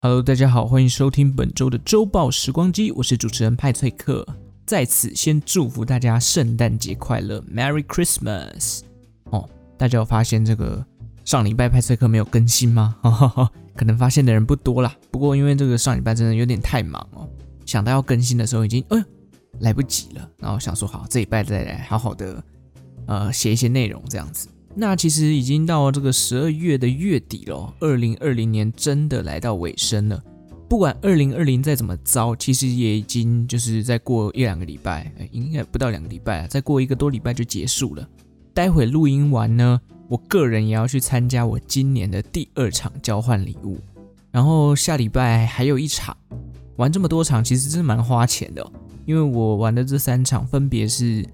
Hello，大家好，欢迎收听本周的周报时光机，我是主持人派翠克。在此先祝福大家圣诞节快乐，Merry Christmas！哦，大家有发现这个上礼拜派翠克没有更新吗？哈哈哈，可能发现的人不多啦。不过因为这个上礼拜真的有点太忙哦，想到要更新的时候已经哎来不及了，然后想说好这礼拜再来好好的呃写一些内容这样子。那其实已经到这个十二月的月底了，二零二零年真的来到尾声了。不管二零二零再怎么糟，其实也已经就是再过一两个礼拜，应该不到两个礼拜啊，再过一个多礼拜就结束了。待会录音完呢，我个人也要去参加我今年的第二场交换礼物，然后下礼拜还有一场。玩这么多场，其实真的蛮花钱的哦，因为我玩的这三场分别是。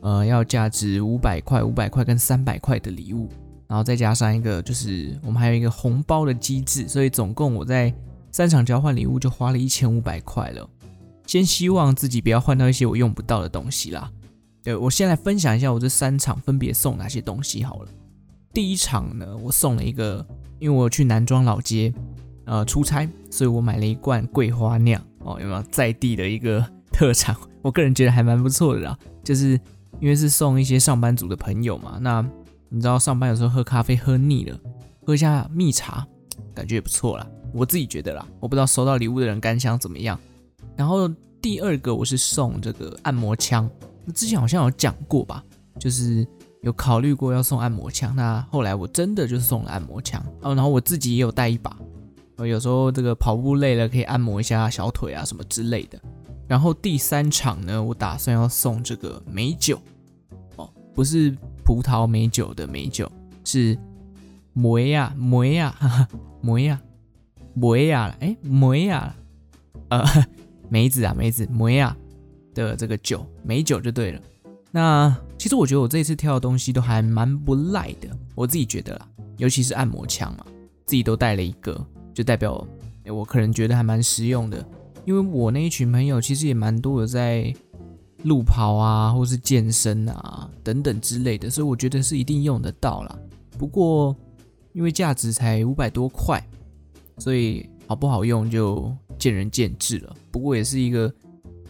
呃，要价值五百块、五百块跟三百块的礼物，然后再加上一个，就是我们还有一个红包的机制，所以总共我在三场交换礼物就花了一千五百块了。先希望自己不要换到一些我用不到的东西啦。对，我先来分享一下我这三场分别送哪些东西好了。第一场呢，我送了一个，因为我去南庄老街呃出差，所以我买了一罐桂花酿哦，有没有在地的一个特产？我个人觉得还蛮不错的啦，就是。因为是送一些上班族的朋友嘛，那你知道上班有时候喝咖啡喝腻了，喝一下蜜茶，感觉也不错啦。我自己觉得啦，我不知道收到礼物的人感想怎么样。然后第二个我是送这个按摩枪，之前好像有讲过吧，就是有考虑过要送按摩枪，那后来我真的就送了按摩枪哦。然后我自己也有带一把，有时候这个跑步累了可以按摩一下小腿啊什么之类的。然后第三场呢，我打算要送这个美酒哦，不是葡萄美酒的美酒，是梅亚梅亚哈哈梅亚梅亚哎梅亚呃 梅子啊梅子梅亚的这个酒美酒就对了。那其实我觉得我这次挑的东西都还蛮不赖的，我自己觉得啦，尤其是按摩枪嘛，自己都带了一个，就代表我可能觉得还蛮实用的。因为我那一群朋友其实也蛮多的，在路跑啊，或是健身啊等等之类的，所以我觉得是一定用得到啦。不过因为价值才五百多块，所以好不好用就见仁见智了。不过也是一个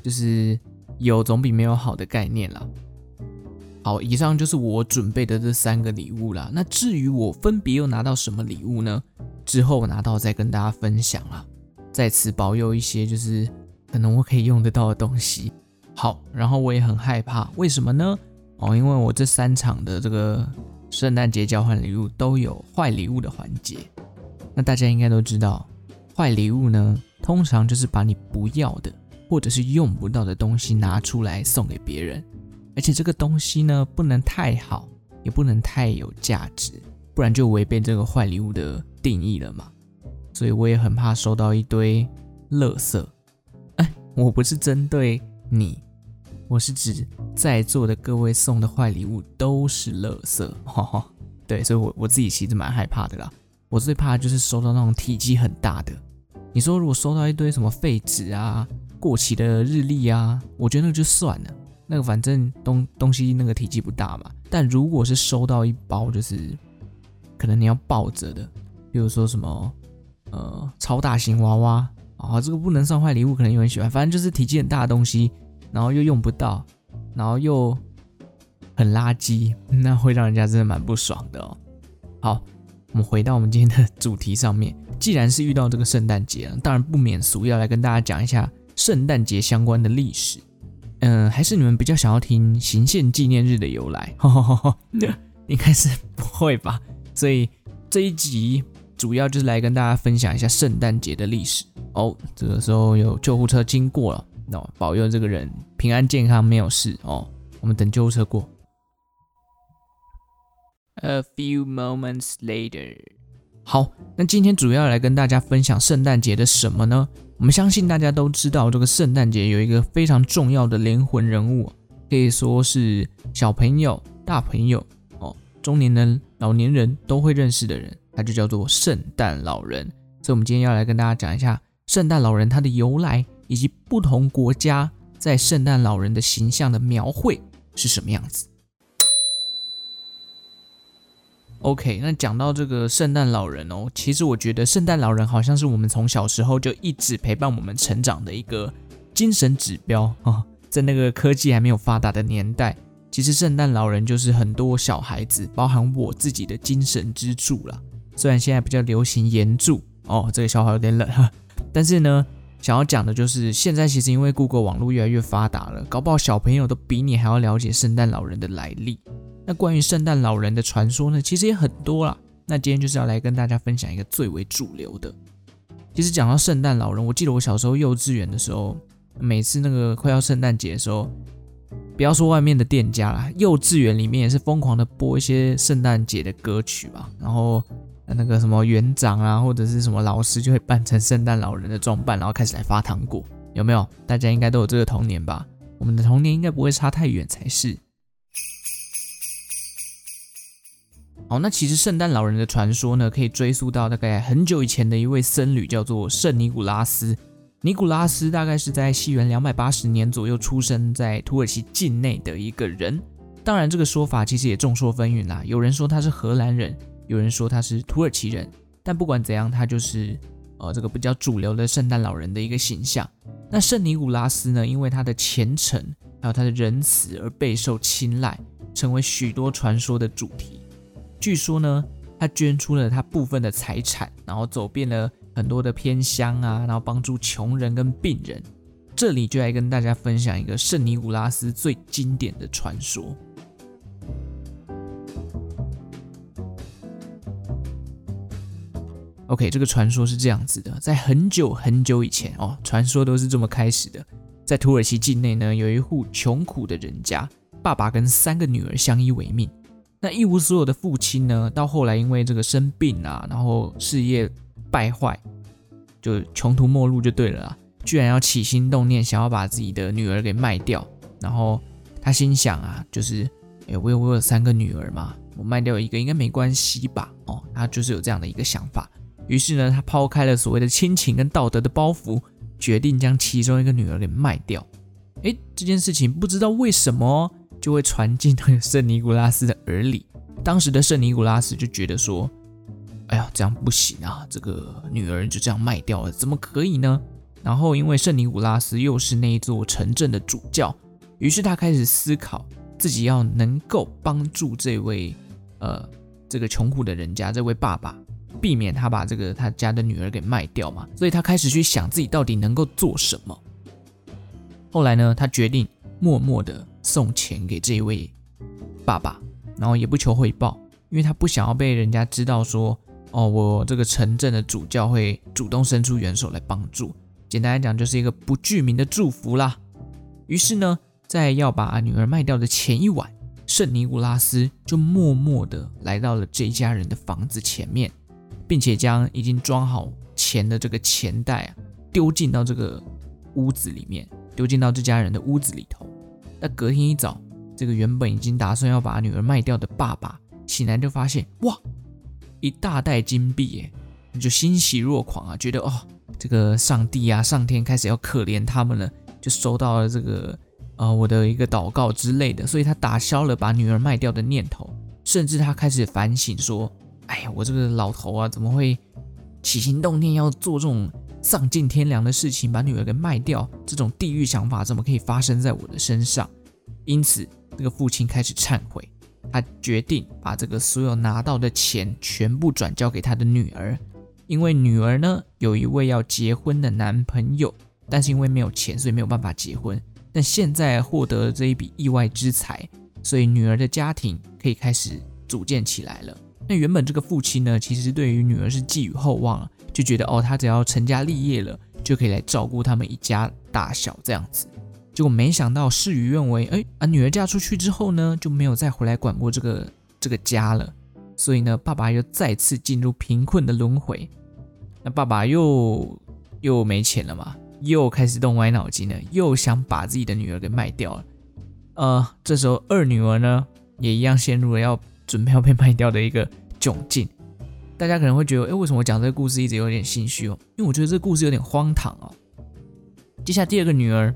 就是有总比没有好的概念啦。好，以上就是我准备的这三个礼物啦。那至于我分别又拿到什么礼物呢？之后拿到再跟大家分享啦。在此保佑一些，就是可能我可以用得到的东西。好，然后我也很害怕，为什么呢？哦，因为我这三场的这个圣诞节交换礼物都有坏礼物的环节。那大家应该都知道，坏礼物呢，通常就是把你不要的或者是用不到的东西拿出来送给别人，而且这个东西呢，不能太好，也不能太有价值，不然就违背这个坏礼物的定义了嘛。所以我也很怕收到一堆垃圾。哎，我不是针对你，我是指在座的各位送的坏礼物都是垃圾。哈哈，对，所以我我自己其实蛮害怕的啦。我最怕就是收到那种体积很大的。你说如果收到一堆什么废纸啊、过期的日历啊，我觉得那就算了，那个反正东东西那个体积不大嘛。但如果是收到一包就是可能你要抱着的，比如说什么。呃，超大型娃娃啊，哦，这个不能算坏礼物，可能有人喜欢。反正就是体积很大的东西，然后又用不到，然后又很垃圾，那会让人家真的蛮不爽的哦。好，我们回到我们今天的主题上面。既然是遇到这个圣诞节，当然不免俗要来跟大家讲一下圣诞节相关的历史。嗯，还是你们比较想要听行宪纪念日的由来？呵呵呵，应该是不会吧？所以这一集。主要就是来跟大家分享一下圣诞节的历史哦。这个时候有救护车经过了，那保佑这个人平安健康没有事哦。我们等救护车过。A few moments later，好，那今天主要来跟大家分享圣诞节的什么呢？我们相信大家都知道，这个圣诞节有一个非常重要的灵魂人物，可以说是小朋友、大朋友哦，中年人、老年人都会认识的人。它就叫做圣诞老人，所以我们今天要来跟大家讲一下圣诞老人它的由来，以及不同国家在圣诞老人的形象的描绘是什么样子。OK，那讲到这个圣诞老人哦，其实我觉得圣诞老人好像是我们从小时候就一直陪伴我们成长的一个精神指标啊、在那个科技还没有发达的年代，其实圣诞老人就是很多小孩子，包含我自己的精神支柱了。虽然现在比较流行炎柱哦，这个笑话有点冷哈，但是呢，想要讲的就是现在其实因为 Google 网络越来越发达了，搞不好小朋友都比你还要了解圣诞老人的来历。那关于圣诞老人的传说呢，其实也很多啦。那今天就是要来跟大家分享一个最为主流的。其实讲到圣诞老人，我记得我小时候幼稚园的时候，每次那个快要圣诞节的时候，不要说外面的店家啦，幼稚园里面也是疯狂的播一些圣诞节的歌曲吧。然后那个什么园长啊，或者是什么老师就会扮成圣诞老人的装扮，然后开始来发糖果，有没有？大家应该都有这个童年吧？我们的童年应该不会差太远才是。好，那其实圣诞老人的传说呢，可以追溯到大概很久以前的一位僧侣，叫做圣尼古拉斯。尼古拉斯大概是在西元两百八十年左右出生在土耳其境内的一个人。当然，这个说法其实也众说纷纭啦。有人说他是荷兰人，有人说他是土耳其人。但不管怎样，他就是呃这个比较主流的圣诞老人的一个形象。那圣尼古拉斯呢，因为他的虔诚还有他的仁慈而备受青睐，成为许多传说的主题。据说呢，他捐出了他部分的财产，然后走遍了很多的偏乡啊，然后帮助穷人跟病人。这里就来跟大家分享一个圣尼古拉斯最经典的传说。OK，这个传说是这样子的：在很久很久以前哦，传说都是这么开始的。在土耳其境内呢，有一户穷苦的人家，爸爸跟三个女儿相依为命。那一无所有的父亲呢，到后来因为这个生病啊，然后事业败坏，就穷途末路就对了啦。居然要起心动念，想要把自己的女儿给卖掉。然后他心想啊，就是，哎，我有我有三个女儿嘛，我卖掉一个应该没关系吧？哦，他就是有这样的一个想法。于是呢，他抛开了所谓的亲情跟道德的包袱，决定将其中一个女儿给卖掉。哎，这件事情不知道为什么。就会传进那个圣尼古拉斯的耳里。当时的圣尼古拉斯就觉得说：“哎呀，这样不行啊！这个女儿就这样卖掉了，怎么可以呢？”然后，因为圣尼古拉斯又是那一座城镇的主教，于是他开始思考自己要能够帮助这位呃这个穷苦的人家，这位爸爸，避免他把这个他家的女儿给卖掉嘛。所以他开始去想自己到底能够做什么。后来呢，他决定默默的。送钱给这一位爸爸，然后也不求回报，因为他不想要被人家知道说，哦，我这个城镇的主教会主动伸出援手来帮助。简单来讲，就是一个不具名的祝福啦。于是呢，在要把女儿卖掉的前一晚，圣尼古拉斯就默默的来到了这一家人的房子前面，并且将已经装好钱的这个钱袋啊，丢进到这个屋子里面，丢进到这家人的屋子里头。那隔天一早，这个原本已经打算要把女儿卖掉的爸爸醒来就发现，哇，一大袋金币耶，就欣喜若狂啊，觉得哦，这个上帝啊，上天开始要可怜他们了，就收到了这个呃我的一个祷告之类的，所以他打消了把女儿卖掉的念头，甚至他开始反省说，哎呀，我这个老头啊，怎么会起心动念要做这种丧尽天良的事情，把女儿给卖掉，这种地狱想法怎么可以发生在我的身上？因此，这个父亲开始忏悔，他决定把这个所有拿到的钱全部转交给他的女儿，因为女儿呢有一位要结婚的男朋友，但是因为没有钱，所以没有办法结婚。但现在获得了这一笔意外之财，所以女儿的家庭可以开始组建起来了。那原本这个父亲呢，其实对于女儿是寄予厚望了。就觉得哦，他只要成家立业了，就可以来照顾他们一家大小这样子。结果没想到事与愿违，哎，啊，女儿嫁出去之后呢，就没有再回来管过这个这个家了。所以呢，爸爸又再次进入贫困的轮回。那爸爸又又没钱了嘛，又开始动歪脑筋了，又想把自己的女儿给卖掉了。呃，这时候二女儿呢，也一样陷入了要准备要被卖掉的一个窘境。大家可能会觉得，哎，为什么我讲这个故事一直有点心虚哦？因为我觉得这个故事有点荒唐哦。接下来第二个女儿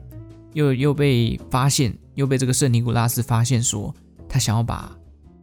又又被发现，又被这个圣尼古拉斯发现说，他想要把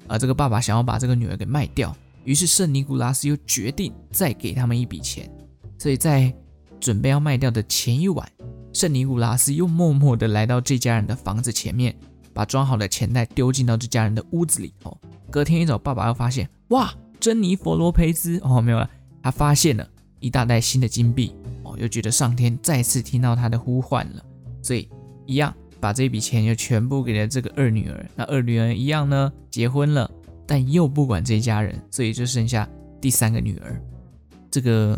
啊，这个爸爸想要把这个女儿给卖掉，于是圣尼古拉斯又决定再给他们一笔钱。所以在准备要卖掉的前一晚，圣尼古拉斯又默默地来到这家人的房子前面，把装好的钱袋丢进到这家人的屋子里头。隔天一早，爸爸又发现，哇，珍妮佛罗培兹哦，没有了，他发现了一大袋新的金币哦，又觉得上天再次听到他的呼唤了，所以一样把这笔钱又全部给了这个二女儿。那二女儿一样呢，结婚了，但又不管这一家人，所以就剩下第三个女儿。这个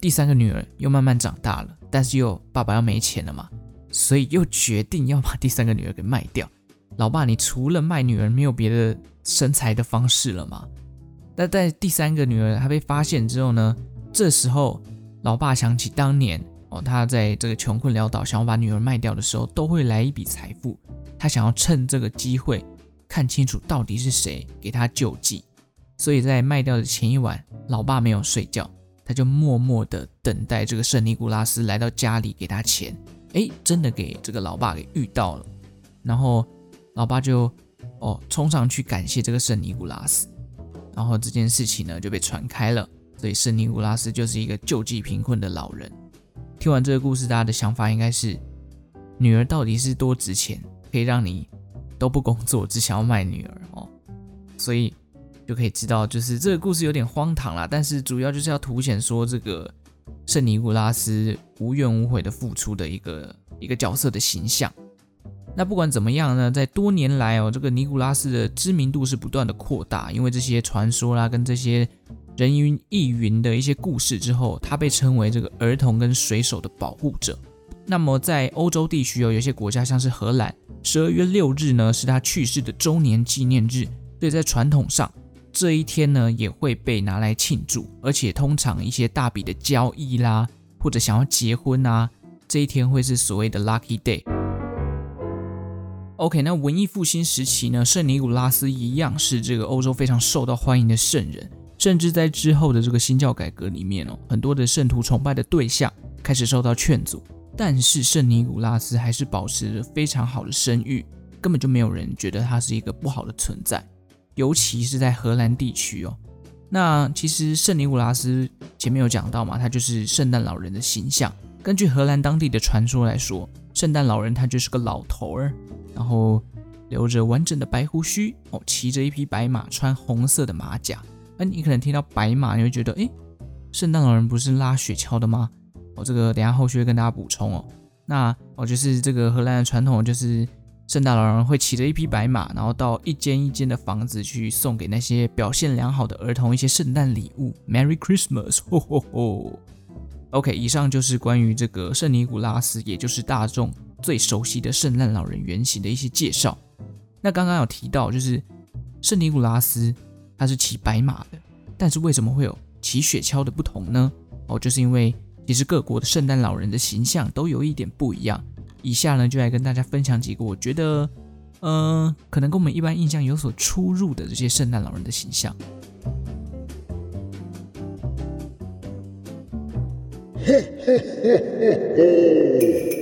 第三个女儿又慢慢长大了，但是又爸爸要没钱了嘛，所以又决定要把第三个女儿给卖掉。老爸，你除了卖女儿，没有别的生财的方式了吗？那在第三个女儿她被发现之后呢？这时候，老爸想起当年哦，他在这个穷困潦倒，想要把女儿卖掉的时候，都会来一笔财富。他想要趁这个机会看清楚到底是谁给他救济。所以在卖掉的前一晚，老爸没有睡觉，他就默默地等待这个圣尼古拉斯来到家里给他钱。诶，真的给这个老爸给遇到了，然后。老爸就哦冲上去感谢这个圣尼古拉斯，然后这件事情呢就被传开了，所以圣尼古拉斯就是一个救济贫困的老人。听完这个故事，大家的想法应该是：女儿到底是多值钱，可以让你都不工作，只想要卖女儿哦？所以就可以知道，就是这个故事有点荒唐啦，但是主要就是要凸显说这个圣尼古拉斯无怨无悔的付出的一个一个角色的形象。那不管怎么样呢，在多年来哦，这个尼古拉斯的知名度是不断的扩大，因为这些传说啦，跟这些人云亦云的一些故事之后，他被称为这个儿童跟水手的保护者。那么在欧洲地区哦，有些国家像是荷兰，十二月六日呢是他去世的周年纪念日，所以在传统上这一天呢也会被拿来庆祝，而且通常一些大笔的交易啦，或者想要结婚啊，这一天会是所谓的 lucky day。OK，那文艺复兴时期呢，圣尼古拉斯一样是这个欧洲非常受到欢迎的圣人，甚至在之后的这个新教改革里面哦，很多的圣徒崇拜的对象开始受到劝阻，但是圣尼古拉斯还是保持着非常好的声誉，根本就没有人觉得他是一个不好的存在，尤其是在荷兰地区哦。那其实圣尼古拉斯前面有讲到嘛，他就是圣诞老人的形象。根据荷兰当地的传说来说，圣诞老人他就是个老头儿。然后留着完整的白胡须哦，骑着一匹白马，穿红色的马甲。那你可能听到白马，你会觉得，诶，圣诞老人不是拉雪橇的吗？哦，这个等下后续会跟大家补充哦。那哦，就是这个荷兰的传统，就是圣诞老人会骑着一匹白马，然后到一间一间的房子去送给那些表现良好的儿童一些圣诞礼物。Merry Christmas！吼吼吼。OK，以上就是关于这个圣尼古拉斯，也就是大众。最熟悉的圣诞老人原型的一些介绍。那刚刚有提到，就是圣尼古拉斯他是骑白马的，但是为什么会有骑雪橇的不同呢？哦，就是因为其实各国的圣诞老人的形象都有一点不一样。以下呢，就来跟大家分享几个我觉得，嗯、可能跟我们一般印象有所出入的这些圣诞老人的形象。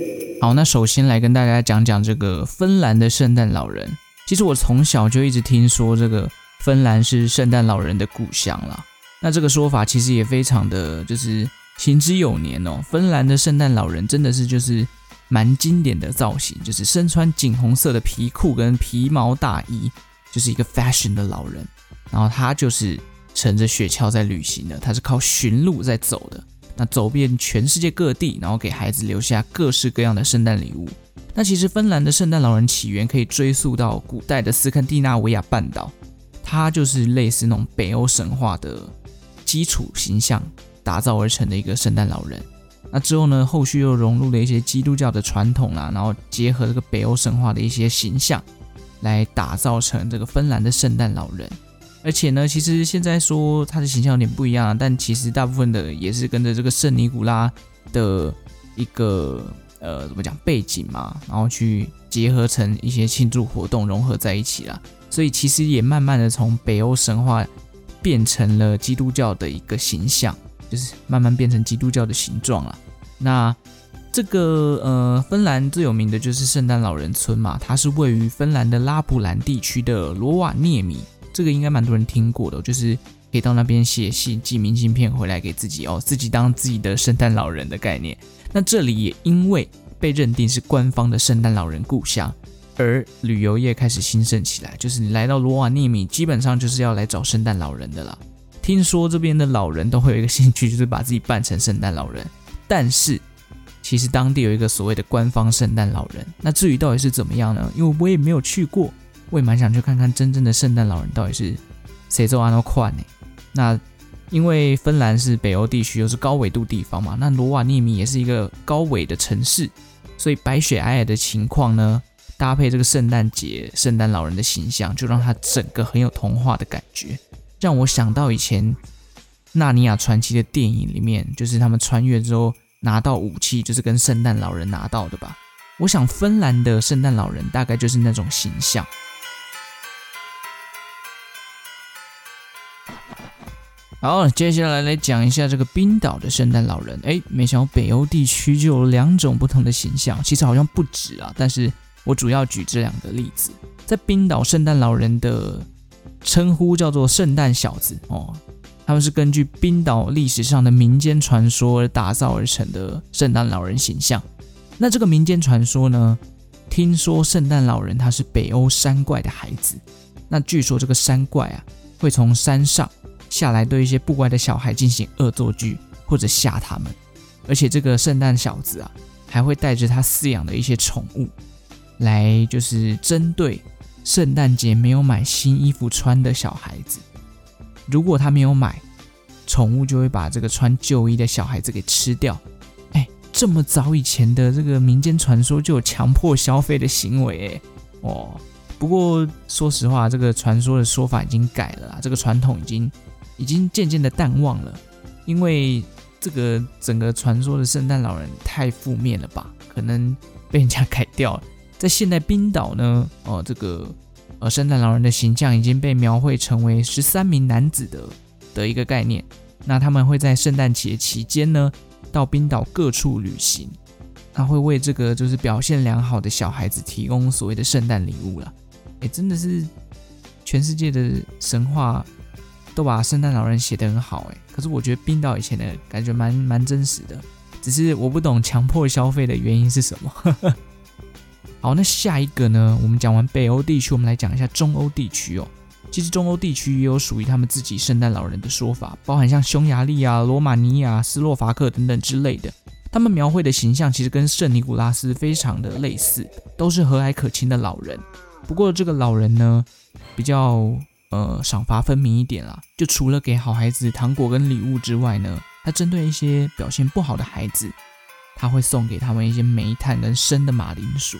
好，那首先来跟大家讲讲这个芬兰的圣诞老人。其实我从小就一直听说这个芬兰是圣诞老人的故乡啦。那这个说法其实也非常的就是行之有年哦。芬兰的圣诞老人真的是就是蛮经典的造型，就是身穿锦红色的皮裤跟皮毛大衣，就是一个 fashion 的老人。然后他就是乘着雪橇在旅行的，他是靠驯鹿在走的。那走遍全世界各地，然后给孩子留下各式各样的圣诞礼物。那其实芬兰的圣诞老人起源可以追溯到古代的斯堪的纳维亚半岛，它就是类似那种北欧神话的基础形象打造而成的一个圣诞老人。那之后呢，后续又融入了一些基督教的传统啦，然后结合这个北欧神话的一些形象，来打造成这个芬兰的圣诞老人。而且呢，其实现在说他的形象有点不一样，但其实大部分的也是跟着这个圣尼古拉的一个呃怎么讲背景嘛，然后去结合成一些庆祝活动融合在一起啦。所以其实也慢慢的从北欧神话变成了基督教的一个形象，就是慢慢变成基督教的形状了。那这个呃芬兰最有名的就是圣诞老人村嘛，它是位于芬兰的拉普兰地区的罗瓦涅米。这个应该蛮多人听过的，就是可以到那边写信寄明信片回来给自己哦，自己当自己的圣诞老人的概念。那这里也因为被认定是官方的圣诞老人故乡，而旅游业开始兴盛起来。就是你来到罗瓦涅米，基本上就是要来找圣诞老人的啦。听说这边的老人都会有一个兴趣，就是把自己扮成圣诞老人。但是其实当地有一个所谓的官方圣诞老人。那至于到底是怎么样呢？因为我也没有去过，我也蛮想去看看真正的圣诞老人到底是谁做安诺宽呢？那因为芬兰是北欧地区，又是高纬度地方嘛，那罗瓦涅米也是一个高纬的城市，所以白雪皑皑的情况呢，搭配这个圣诞节圣诞老人的形象，就让它整个很有童话的感觉。让我想到以前《纳尼亚传奇》的电影里面，就是他们穿越之后拿到武器，就是跟圣诞老人拿到的吧。我想芬兰的圣诞老人大概就是那种形象。好，接下来来讲一下这个冰岛的圣诞老人。哎，没想到北欧地区就有两种不同的形象，其实好像不止啊。但是我主要举这两个例子，在冰岛圣诞老人的。称呼叫做圣诞小子哦，他们是根据冰岛历史上的民间传说而打造而成的圣诞老人形象。那这个民间传说呢，听说圣诞老人他是北欧山怪的孩子。那据说这个山怪啊，会从山上下来对一些不乖的小孩进行恶作剧或者吓他们，而且这个圣诞小子啊，还会带着他饲养的一些宠物来，就是针对。圣诞节没有买新衣服穿的小孩子，如果他没有买，宠物就会把这个穿旧衣的小孩子给吃掉。哎，这么早以前的这个民间传说就有强迫消费的行为，哎，哦，不过说实话，这个传说的说法已经改了啦，这个传统已经已经渐渐的淡忘了，因为这个整个传说的圣诞老人太负面了吧，可能被人家改掉了。在现代冰岛呢，哦，这个呃，圣诞老人的形象已经被描绘成为十三名男子的的一个概念。那他们会在圣诞节期间呢，到冰岛各处旅行，他会为这个就是表现良好的小孩子提供所谓的圣诞礼物了。诶，真的是全世界的神话都把圣诞老人写得很好，诶，可是我觉得冰岛以前的感觉蛮蛮真实的，只是我不懂强迫消费的原因是什么。好，那下一个呢？我们讲完北欧地区，我们来讲一下中欧地区哦。其实中欧地区也有属于他们自己圣诞老人的说法，包含像匈牙利啊、罗马尼亚、斯洛伐克等等之类的。他们描绘的形象其实跟圣尼古拉斯非常的类似，都是和蔼可亲的老人。不过这个老人呢，比较呃赏罚分明一点啦。就除了给好孩子糖果跟礼物之外呢，他针对一些表现不好的孩子，他会送给他们一些煤炭跟生的马铃薯。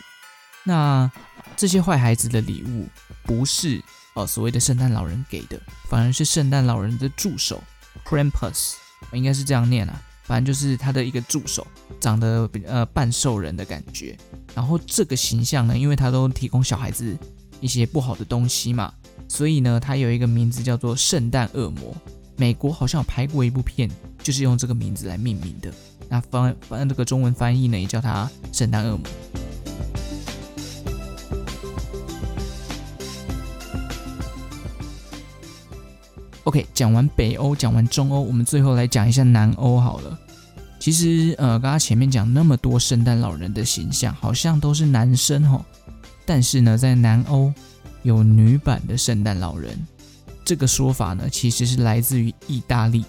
那这些坏孩子的礼物不是呃所谓的圣诞老人给的，反而是圣诞老人的助手 Krampus，应该是这样念啊，反正就是他的一个助手，长得呃半兽人的感觉。然后这个形象呢，因为他都提供小孩子一些不好的东西嘛，所以呢，他有一个名字叫做圣诞恶魔。美国好像有拍过一部片，就是用这个名字来命名的。那翻翻这个中文翻译呢，也叫他圣诞恶魔。OK，讲完北欧，讲完中欧，我们最后来讲一下南欧好了。其实，呃，刚刚前面讲那么多圣诞老人的形象，好像都是男生哦。但是呢，在南欧有女版的圣诞老人，这个说法呢，其实是来自于意大利。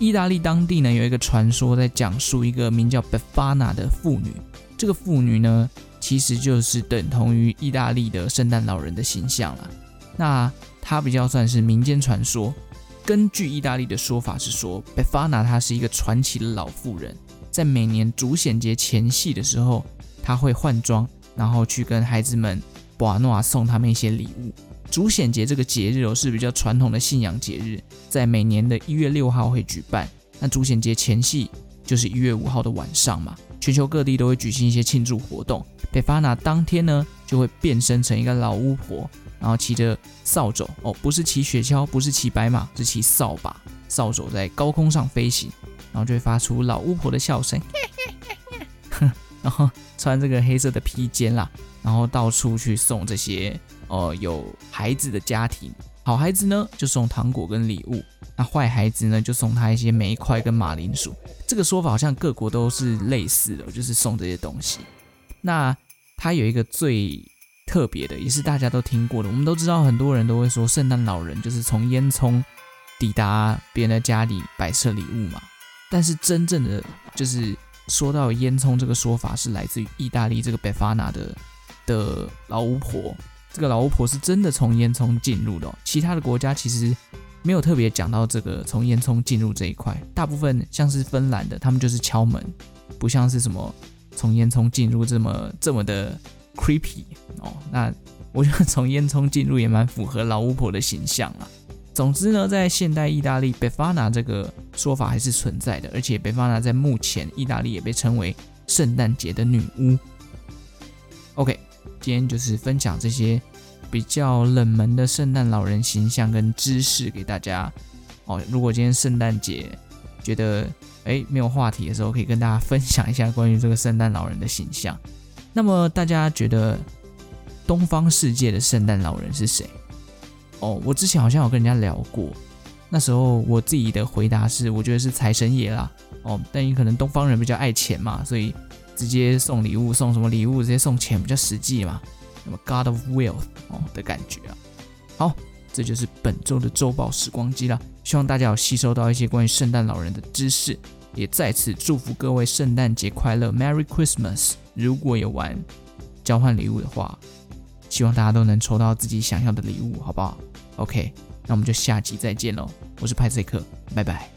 意大利当地呢，有一个传说，在讲述一个名叫 Befana 的妇女。这个妇女呢，其实就是等同于意大利的圣诞老人的形象了。那她比较算是民间传说。根据意大利的说法是说，Befana 她是一个传奇的老妇人，在每年主显节前夕的时候，她会换装，然后去跟孩子们博阿诺送他们一些礼物。主显节这个节日哦是比较传统的信仰节日，在每年的一月六号会举办。那主显节前夕就是一月五号的晚上嘛，全球各地都会举行一些庆祝活动。Befana 当天呢就会变身成一个老巫婆。然后骑着扫帚哦，不是骑雪橇，不是骑白马，是骑扫把，扫帚在高空上飞行，然后就会发出老巫婆的笑声，然后穿这个黑色的披肩啦，然后到处去送这些呃有孩子的家庭好孩子呢就送糖果跟礼物，那坏孩子呢就送他一些煤块跟马铃薯。这个说法好像各国都是类似的，就是送这些东西。那他有一个最特别的，也是大家都听过的。我们都知道，很多人都会说圣诞老人就是从烟囱抵达别人的家里摆设礼物嘛。但是真正的就是说到烟囱这个说法，是来自于意大利这个贝法纳的的老巫婆。这个老巫婆是真的从烟囱进入的哦，其他的国家其实没有特别讲到这个从烟囱进入这一块，大部分像是芬兰的，他们就是敲门，不像是什么从烟囱进入这么这么的 creepy 哦。那我觉得从烟囱进入也蛮符合老巫婆的形象啊。总之呢，在现代意大利，Befana 这个说法还是存在的，而且 Befana 在目前意大利也被称为圣诞节的女巫。OK。今天就是分享这些比较冷门的圣诞老人形象跟知识给大家哦。如果今天圣诞节觉得诶没有话题的时候，可以跟大家分享一下关于这个圣诞老人的形象。那么大家觉得东方世界的圣诞老人是谁？哦，我之前好像有跟人家聊过，那时候我自己的回答是，我觉得是财神爷啦。哦，但你可能东方人比较爱钱嘛，所以。直接送礼物，送什么礼物？直接送钱比较实际嘛。那么 God of Wealth 哦的感觉啊。好，这就是本周的周报时光机啦。希望大家有吸收到一些关于圣诞老人的知识，也再次祝福各位圣诞节快乐，Merry Christmas！如果有玩交换礼物的话，希望大家都能抽到自己想要的礼物，好不好？OK，那我们就下集再见喽。我是派翠克，拜拜。